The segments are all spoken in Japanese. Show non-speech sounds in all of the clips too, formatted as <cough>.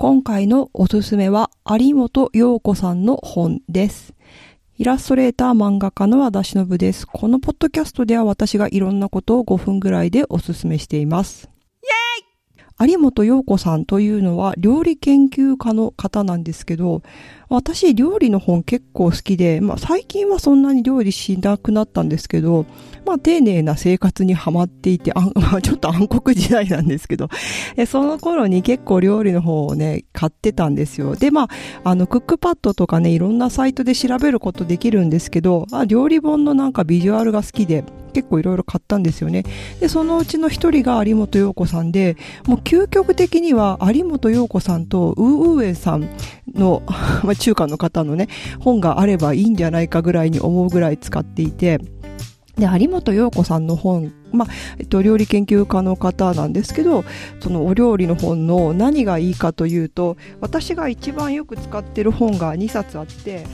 今回のおすすめは有本陽子さんの本です。イラストレーター漫画家の和田忍です。このポッドキャストでは私がいろんなことを5分ぐらいでおすすめしています。有本陽子さんというのは料理研究家の方なんですけど、私料理の本結構好きで、まあ最近はそんなに料理しなくなったんですけど、まあ丁寧な生活にはまっていて、あ <laughs> まあ、ちょっと暗黒時代なんですけど、えその頃に結構料理の方をね、買ってたんですよ。で、まあ、あの、クックパッドとかね、いろんなサイトで調べることできるんですけど、あ料理本のなんかビジュアルが好きで、結構いろいろ買ったんですよね。で、そのうちの一人が有本陽子さんで、もう究極的には有本陽子さんとウーウーエさんの、<laughs> まあ、中華の方のね、本があればいいんじゃないかぐらいに思うぐらい使っていて、で、有本陽子さんの本、まあ、えっと、料理研究家の方なんですけど、そのお料理の本の何がいいかというと、私が一番よく使ってる本が2冊あって、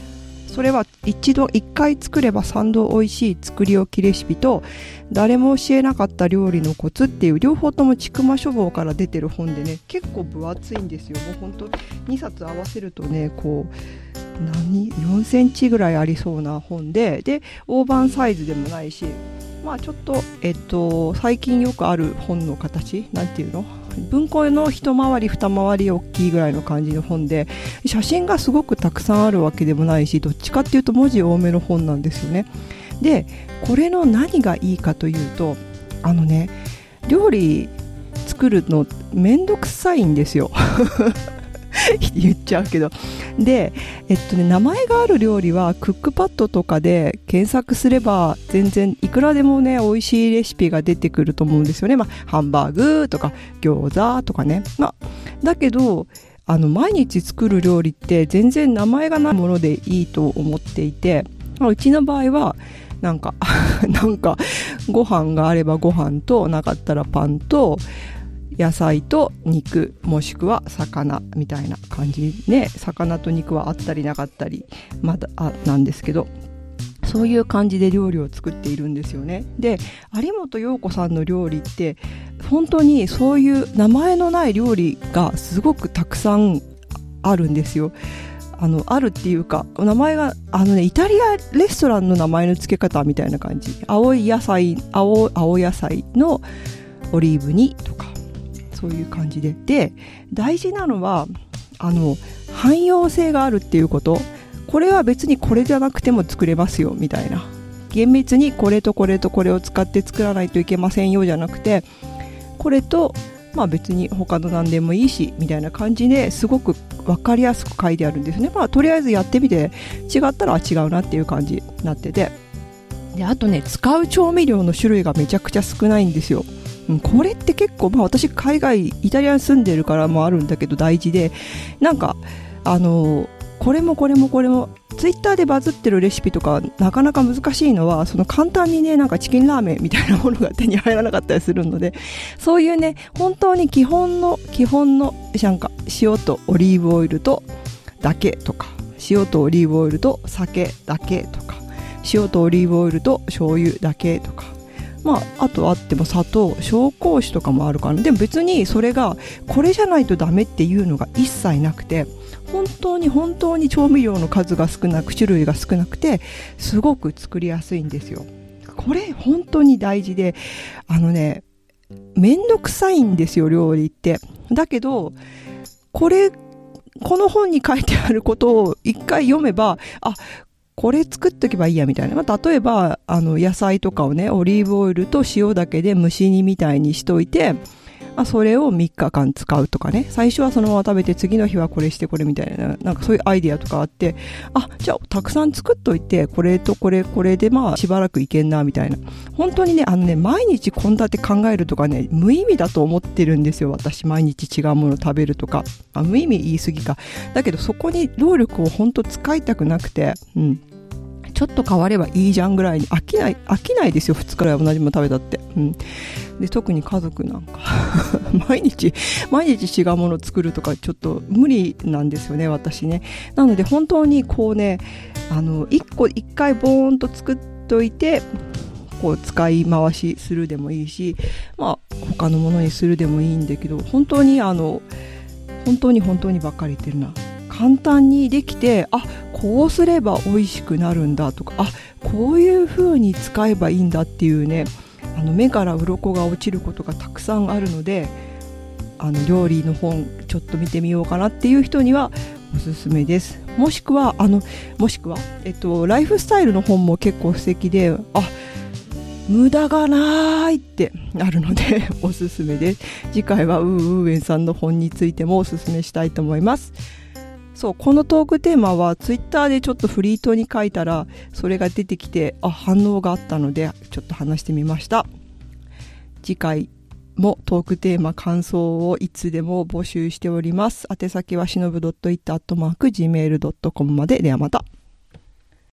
それは一度一回作れば三度美味しい作り置きレシピと誰も教えなかった料理のコツっていう両方ともちくま書房から出てる本でね結構分厚いんですよ。もうほんと2冊合わせるとねこう何？4センチぐらいありそうな本でで大判サイズでもないしまあちょっとえっと最近よくある本の形？なんていうの？文庫の一回り二回り大きいぐらいの感じの本で写真がすごくたくさんあるわけでもないしどっちかっていうと文字多めの本なんですよね。でこれの何がいいかというとあのね料理作るのめんどくさいんですよ。言 <laughs> ちゃうけど。でえっとね名前がある料理はクックパッドとかで検索すれば全然いくらでもね美味しいレシピが出てくると思うんですよね。まあハンバーグとか餃子とかね。まあだけどあの毎日作る料理って全然名前がないものでいいと思っていてまあうちの場合はなんか <laughs> なんかご飯があればご飯となかったらパンと野菜と肉もしくは魚みたいな感じね魚と肉はあったりなかったりまだあなんですけどそういう感じで料理を作っているんですよね。で有本陽子さんの料理って本当にそういう名前のない料理がすごくたくさんあるんですよ。あのあるっていうか名前があのねイタリアレストランの名前の付け方みたいな感じ。青い野菜青青野菜のオリーブ煮とか。そういう感じで。で大事なのはあの汎用性があるっていうこと。これは別にこれじゃなくても作れますよみたいな。厳密にこれとこれとこれを使って作らないといけませんよじゃなくてこれとまあ別に他の何でもいいしみたいな感じですごく分かりやすく書いてあるんですね。まあとりあえずやってみて違ったら違うなっていう感じになってて。であとね使う調味料の種類がめちゃくちゃ少ないんですよ。これって結構、まあ、私海外イタリアに住んでるからもあるんだけど大事でなんかあのこれもこれもこれもツイッターでバズってるレシピとかなかなか難しいのはその簡単にねなんかチキンラーメンみたいなものが手に入らなかったりするのでそういうね本当に基本の基本のなんか塩とオリーブオイルとだけとか塩とオリーブオイルと酒だけとか塩とオリーブオイルと醤油だけとかまあ、あとあっても砂糖紹興酒とかもあるから、でも別にそれがこれじゃないとダメっていうのが一切なくて本当に本当に調味料の数が少なく種類が少なくてすごく作りやすいんですよ。これ本当に大事であのねめんどくさいんですよ料理って。だけどこれこの本に書いてあることを一回読めばあこれ作っとけばいいやみたいな。まあ、例えば、あの、野菜とかをね、オリーブオイルと塩だけで蒸し煮みたいにしといて、まあ、それを3日間使うとかね。最初はそのまま食べて、次の日はこれしてこれみたいな、なんかそういうアイディアとかあって、あ、じゃあ、たくさん作っといて、これとこれ、これでまあ、しばらくいけんな、みたいな。本当にね、あのね、毎日献立考えるとかね、無意味だと思ってるんですよ。私、毎日違うもの食べるとか。あ無意味言い過ぎか。だけど、そこに労力を本当使いたくなくて、うん。ちょっと変わればいいじゃんぐらいに飽きない飽きないですよ2日ぐらい同じもの食べたって、うん、で特に家族なんか。<laughs> 毎日毎日違うものを作るとかちょっと無理なんですよね私ね。なので本当にこうねあの1個1回ボーンと作っといてこう使い回しするでもいいしまあ他のものにするでもいいんだけど本当にあの本当に本当にばっかり言ってるな。簡単にできてあこうすれば美味しくなるんだとかあこういう風に使えばいいんだっていうねあの目から鱗が落ちることがたくさんあるのであの料理の本ちょっと見てみようかなっていう人にはおすすめです。もしくはあのもしくは、えっと、ライフスタイルの本も結構素敵であ無駄がないって <laughs> あるので <laughs> おすすめです。次回はウーウーエンさんの本についてもおすすめしたいと思います。そうこのトークテーマはツイッターでちょっとフリートに書いたらそれが出てきてあ反応があったのでちょっと話してみました。次回もトークテーマ感想をいつでも募集しております。宛先はしのぶ .it.gmail.com まで。ではまた。